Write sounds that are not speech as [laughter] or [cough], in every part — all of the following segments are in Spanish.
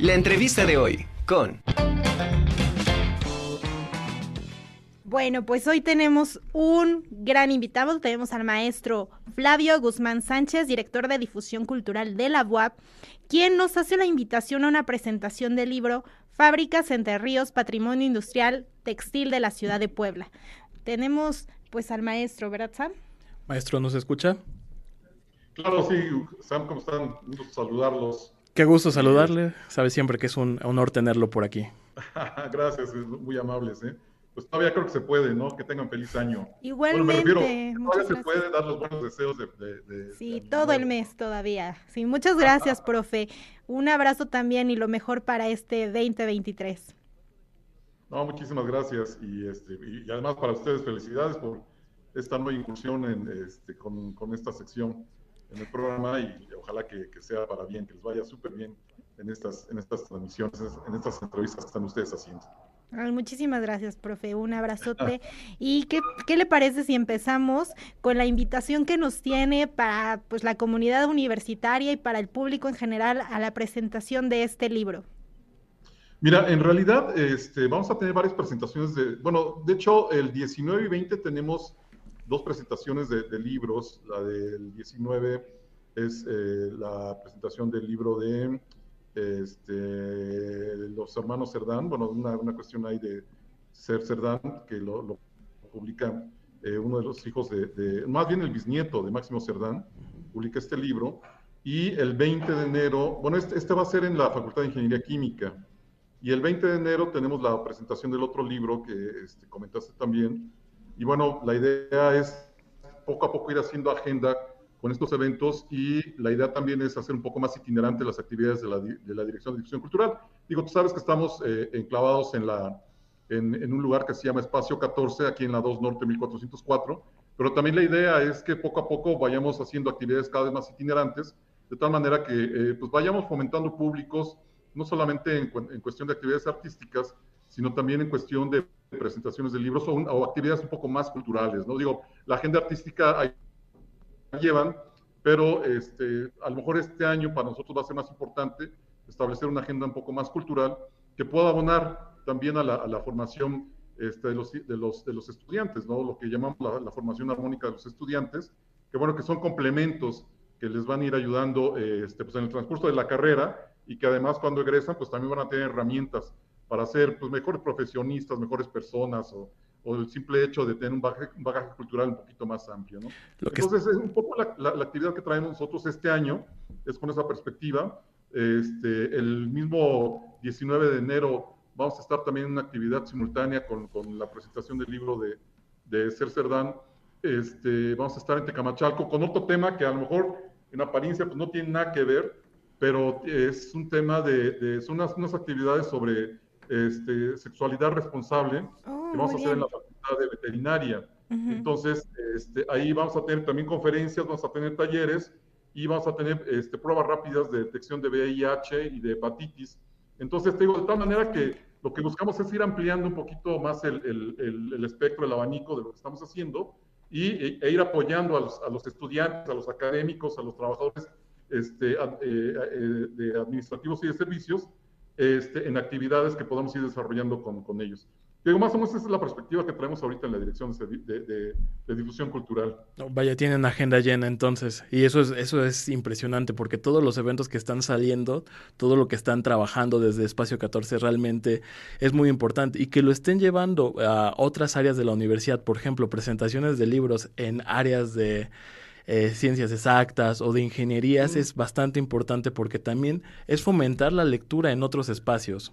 La entrevista de hoy con... Bueno, pues hoy tenemos un gran invitado. Tenemos al maestro Flavio Guzmán Sánchez, director de difusión cultural de la UAP, quien nos hace la invitación a una presentación del libro Fábricas entre Ríos, Patrimonio Industrial Textil de la Ciudad de Puebla. Tenemos pues al maestro, ¿verdad, Sam? Maestro, ¿nos escucha? Claro, sí, Sam, ¿cómo están? Un gusto saludarlos. Qué gusto saludarle. Sabe siempre que es un honor tenerlo por aquí. [laughs] Gracias, muy amables, ¿eh? pues todavía creo que se puede, ¿no? Que tengan feliz año. Igualmente. todavía se puede dar los buenos deseos de... sí, todo el mes todavía. Sí, muchas gracias, [laughs] profe. Un abrazo también y lo mejor para este 2023. No, muchísimas gracias. Y, este, y además para ustedes felicidades por esta nueva incursión en, este, con, con esta sección en el programa y, ojalá que, que, sea para bien, que les vaya súper bien en estas, en estas transmisiones, en estas entrevistas que están ustedes haciendo muchísimas gracias, profe. Un abrazote. [laughs] ¿Y qué, qué, le parece si empezamos con la invitación que nos tiene para pues, la comunidad universitaria y para el público en general a la presentación de este libro? Mira, en realidad este, vamos a tener varias presentaciones de, bueno, de hecho el 19 y 20 tenemos dos presentaciones de, libros. La del 19 es eh, la presentación del libro de este, los hermanos Cerdán, bueno, una, una cuestión ahí de Ser Cerdán, que lo, publica eh, uno de los hijos de, más bien el bisnieto de Máximo Cerdán, publica este libro, y el 20 de enero, bueno, este, este, va a ser en la Facultad de Ingeniería Química, y el 20 de enero tenemos la presentación del otro libro que este, comentaste también, y bueno, la idea es poco a poco ir haciendo agenda con estos eventos y la idea también es hacer un poco más itinerante las actividades de la, de la Dirección de Difusión Cultural. Digo, tú sabes que estamos eh, enclavados en, la, en, en, un lugar que se llama Espacio 14, aquí en la 2 Norte 1404, pero también la idea es que poco a poco vayamos haciendo actividades cada vez más itinerantes, de tal manera que eh, pues vayamos fomentando públicos, no solamente en, en, cuestión de actividades artísticas, sino también en cuestión de presentaciones de libros o, actividades un poco más culturales, ¿no? Digo, la agenda artística hay llevan, pero este, a lo mejor este año para nosotros va a ser más importante establecer una agenda un poco más cultural que pueda abonar también a la, formación este, de, los, de, los, estudiantes, ¿no? lo que llamamos la, formación armónica de los estudiantes, que bueno, que son complementos que les van a ir ayudando este, pues en el transcurso de la carrera y que además cuando egresan pues también van a tener herramientas para ser pues, mejores profesionistas, mejores personas o, o el simple hecho de tener un bagaje, cultural un poquito más amplio. ¿no? Entonces, es un poco la, actividad que traemos nosotros este año, es con esa perspectiva. Este, el mismo 19 de enero vamos a estar también en una actividad simultánea con, con la presentación del libro de, de Ser Cerdán. Este, vamos a estar en Tecamachalco con otro tema que a lo mejor en apariencia pues, no tiene nada que ver, pero es un tema de, de son unas, unas actividades sobre este, sexualidad responsable oh, que vamos a hacer en la Facultad de Veterinaria. Entonces, este, ahí vamos a tener también conferencias, vamos a tener talleres y vamos a tener este, pruebas rápidas de detección de VIH y de hepatitis. Entonces, te digo, de tal manera que lo que buscamos es ir ampliando un poquito más el, el, el, espectro, el abanico de lo que estamos haciendo y, e, ir apoyando a los, a los, estudiantes, a los académicos, a los trabajadores este, eh, eh, de administrativos y de servicios este, en actividades que podamos ir desarrollando con, con ellos. Digo, más o menos esa es la perspectiva que traemos ahorita en la dirección de, de, difusión cultural. vaya, tienen agenda llena entonces. Y eso es, eso es impresionante porque todos los eventos que están saliendo, todo lo que están trabajando desde Espacio 14 realmente es muy importante. Y que lo estén llevando a otras áreas de la universidad, por ejemplo, presentaciones de libros en áreas de eh, ciencias exactas o de ingenierías es bastante importante porque también es fomentar la lectura en otros espacios.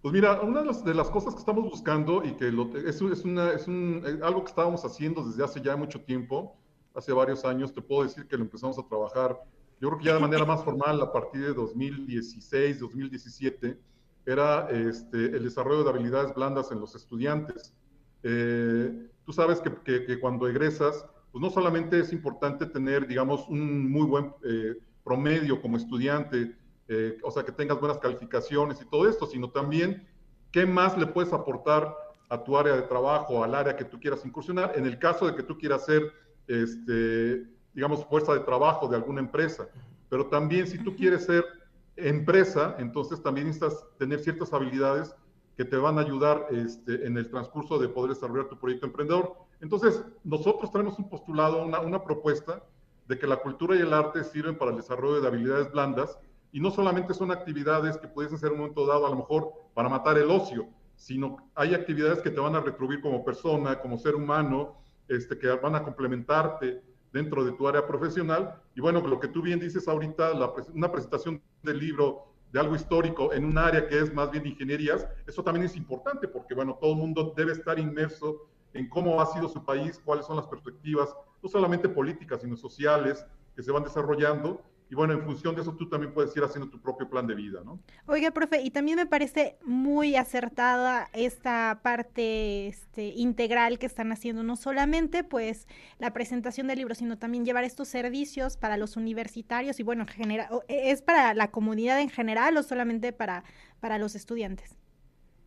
Pues mira, una de las, cosas que estamos buscando y que es, es, una, es un, eh, algo que estábamos haciendo desde hace ya mucho tiempo, hace varios años, te puedo decir que lo empezamos a trabajar, yo creo que ya de manera más formal a partir de 2016, 2017, era este, el desarrollo de habilidades blandas en los estudiantes. Eh, tú sabes que, que, que, cuando egresas, pues no solamente es importante tener, digamos, un muy buen eh, promedio como estudiante, eh, o sea, que tengas buenas calificaciones y todo esto, sino también qué más le puedes aportar a tu área de trabajo, al área que tú quieras incursionar, en el caso de que tú quieras ser, este, digamos, fuerza de trabajo de alguna empresa. Pero también si tú quieres ser empresa, entonces también necesitas tener ciertas habilidades que te van a ayudar este, en el transcurso de poder desarrollar tu proyecto emprendedor. Entonces, nosotros tenemos un postulado, una, una propuesta de que la cultura y el arte sirven para el desarrollo de habilidades blandas y no solamente son actividades que puedes ser en un momento dado a lo mejor para matar el ocio, sino hay actividades que te van a retribuir como persona, como ser humano, este, que van a complementarte dentro de tu área profesional. Y bueno, lo que tú bien dices ahorita, una presentación del libro de algo histórico en un área que es más bien de ingenierías, eso también es importante porque, bueno, todo el mundo debe estar inmerso en cómo ha sido su país, cuáles son las perspectivas, no solamente políticas, sino sociales que se van desarrollando y bueno, en función de eso tú también puedes ir haciendo tu propio plan de vida, ¿no? Oiga, profe, y también me parece muy acertada esta parte este, integral que están haciendo, no solamente pues la presentación del libro, sino también llevar estos servicios para los universitarios y bueno, en general, e, ¿es para la comunidad en general o solamente para, para los estudiantes?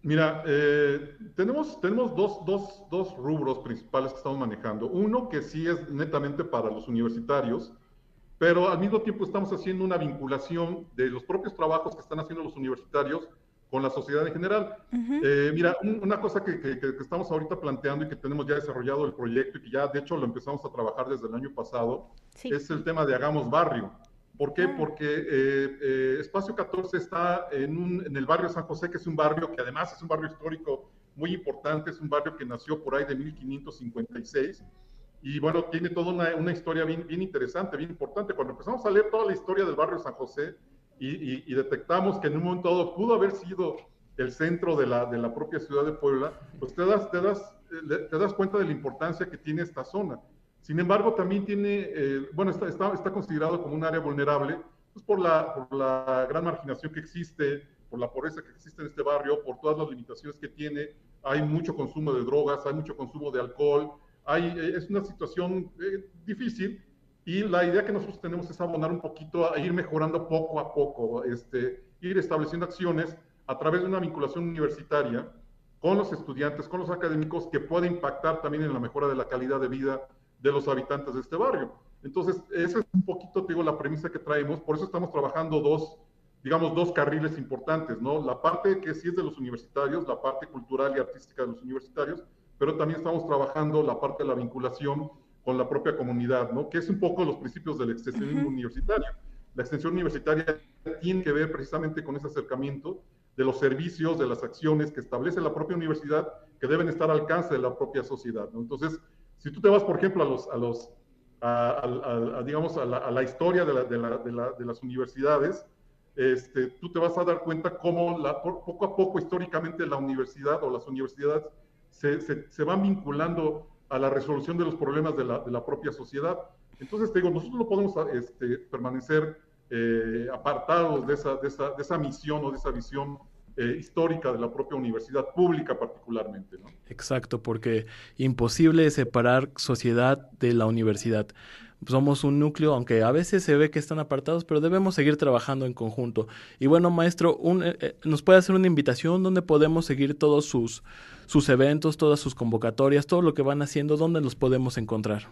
Mira, eh, tenemos, tenemos dos, dos, dos rubros principales que estamos manejando. Uno que sí es netamente para los universitarios, pero al mismo tiempo estamos haciendo una vinculación de los propios trabajos que están haciendo los universitarios con la sociedad en general. Eh, mira, una cosa que, estamos ahorita planteando y que tenemos ya desarrollado el proyecto y que ya de hecho lo empezamos a trabajar desde el año pasado, es el tema de Hagamos Barrio. ¿Por qué? Ah. Porque eh, eh, Espacio 14 está en, en el barrio San José, que es un barrio que además es un barrio histórico muy importante, es un barrio que nació por ahí de 1556 y bueno, tiene toda una, una historia bien, bien, interesante, bien importante. Cuando empezamos a leer toda la historia del barrio San José y, y, detectamos que en un momento dado pudo haber sido el centro de la, de la propia ciudad de Puebla, pues te das, te, das, te das cuenta de la importancia que tiene esta zona. Sin embargo, también tiene, eh, bueno, está, está, está, considerado como un área vulnerable pues por, la, por la gran marginación que existe, por la pobreza que existe en este barrio, por todas las limitaciones que tiene. Hay mucho consumo de drogas, hay mucho consumo de alcohol, eh, es una situación eh, difícil y la idea que nosotros tenemos es abonar un poquito a ir mejorando poco a poco, este, ir estableciendo acciones a través de una vinculación universitaria con los estudiantes, con los académicos, que puede impactar también en la mejora de la calidad de vida de los habitantes de este barrio. Entonces, esa es un poquito, digo, la premisa que traemos, por eso estamos trabajando dos, digamos, dos carriles importantes, ¿no? La parte que sí es de los universitarios, la parte cultural y artística de los universitarios, pero también estamos trabajando la parte de la vinculación con la propia comunidad, ¿no? Que es un poco los principios del extensionismo universitario. La extensión universitaria tiene que ver precisamente con ese acercamiento de los servicios, de las acciones que establece la propia universidad que deben estar al alcance de la propia sociedad, ¿no? Entonces, si tú te vas, por ejemplo, a los, a los, a, digamos, a la, historia de, de, de, las universidades, este, tú te vas a dar cuenta cómo la, poco a poco históricamente la universidad o las universidades se, van vinculando a la resolución de los problemas de la, propia sociedad. Entonces, te digo, nosotros no podemos este, permanecer eh, apartados de esa, de, esa, de esa, misión o de esa visión eh, histórica de la propia universidad pública particularmente. ¿no? Exacto, porque imposible separar sociedad de la universidad somos un núcleo, aunque a veces se ve que están apartados, pero debemos seguir trabajando en conjunto. Y bueno, maestro, eh, ¿nos puede hacer una invitación donde podemos seguir todos sus, sus eventos, todas sus convocatorias, todo lo que van haciendo, dónde los podemos encontrar?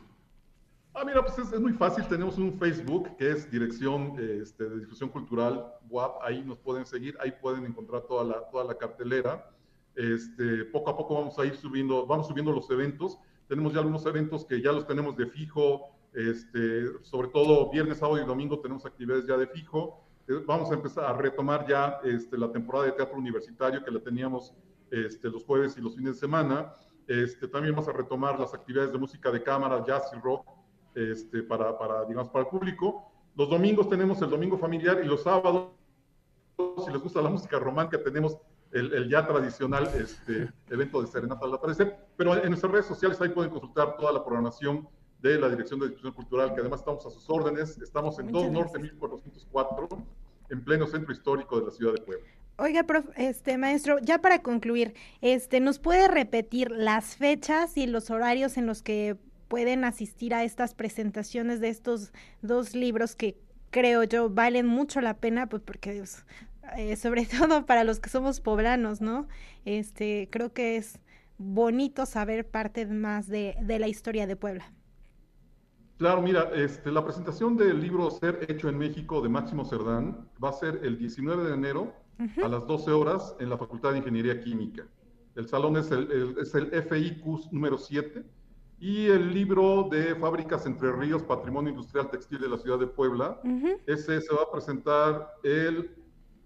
Ah, mira, pues es, muy fácil. Tenemos un Facebook que es Dirección este, de Difusión Cultural WAP. Ahí nos pueden seguir, ahí pueden encontrar toda la, toda la cartelera. Este, poco a poco vamos a ir subiendo, vamos subiendo los eventos. Tenemos ya algunos eventos que ya los tenemos de fijo, este, sobre todo viernes, sábado y domingo tenemos actividades ya de fijo. Eh, vamos a empezar a retomar ya este, la temporada de teatro universitario que la teníamos este, los jueves y los fines de semana. Este, también vamos a retomar las actividades de música de cámara, jazz y rock este, para, para, digamos, para el público. Los domingos tenemos el domingo familiar y los sábados, si les gusta la música romántica, tenemos el, el ya tradicional este, [laughs] evento de serenata al atardecer. Pero en nuestras redes sociales ahí pueden consultar toda la programación de la Dirección de Difusión Cultural, que además estamos a sus órdenes. Estamos en 2 Norte 1404, en pleno centro histórico de la ciudad de Puebla. Oiga, este maestro, ya para concluir, este, ¿nos puede repetir las fechas y los horarios en los que pueden asistir a estas presentaciones de estos dos libros que creo yo valen mucho la pena, pues porque eh, sobre [laughs] todo para los que somos poblanos, ¿no? Este, creo que es bonito saber parte más de, de la historia de Puebla. Claro, mira, este, la presentación del libro Ser Hecho en México de Máximo Cerdán va a ser el 19 de enero a las 12 horas en la Facultad de Ingeniería Química. El salón es el, es el FIQ número 7 y el libro de Fábricas Entre Ríos, Patrimonio Industrial Textil de la Ciudad de Puebla, ese se va a presentar el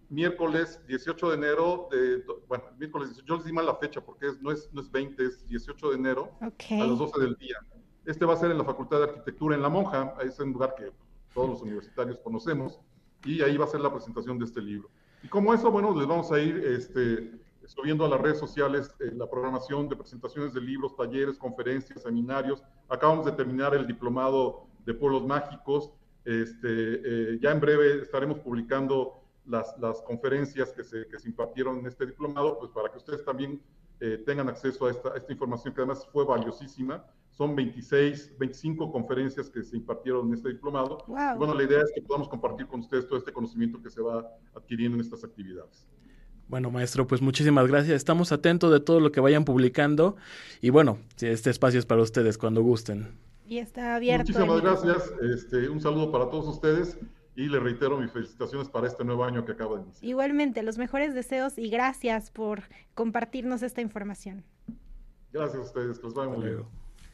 miércoles 18 de enero, de, bueno, miércoles 18, yo les di mal la fecha porque es, no, es, no es 20, es 18 de enero a las 12 del día. Este va a ser en la Facultad de Arquitectura en La Monja, es un lugar que todos los universitarios conocemos, y ahí va a ser la presentación de este libro. Y como eso, bueno, les vamos a ir este, subiendo a las redes sociales eh, la programación de presentaciones de libros, talleres, conferencias, seminarios. Acabamos de terminar el diplomado de pueblos mágicos. Este, eh, ya en breve estaremos publicando las, las conferencias que se, que se, impartieron en este diplomado, pues para que ustedes también eh, tengan acceso a esta, a esta información que además fue valiosísima son 26, 25 conferencias que se impartieron en este diplomado. Wow. Bueno, la idea es que podamos compartir con ustedes todo este conocimiento que se va adquiriendo en estas actividades. Bueno, maestro, pues muchísimas gracias. Estamos atentos de todo lo que vayan publicando y bueno, este espacio es para ustedes cuando gusten. Y está abierto. Muchísimas gracias. Este, un saludo para todos ustedes y les reitero mis felicitaciones para este nuevo año que acaba de iniciar. Igualmente, los mejores deseos y gracias por compartirnos esta información. Gracias a ustedes, que les vaya muy bien.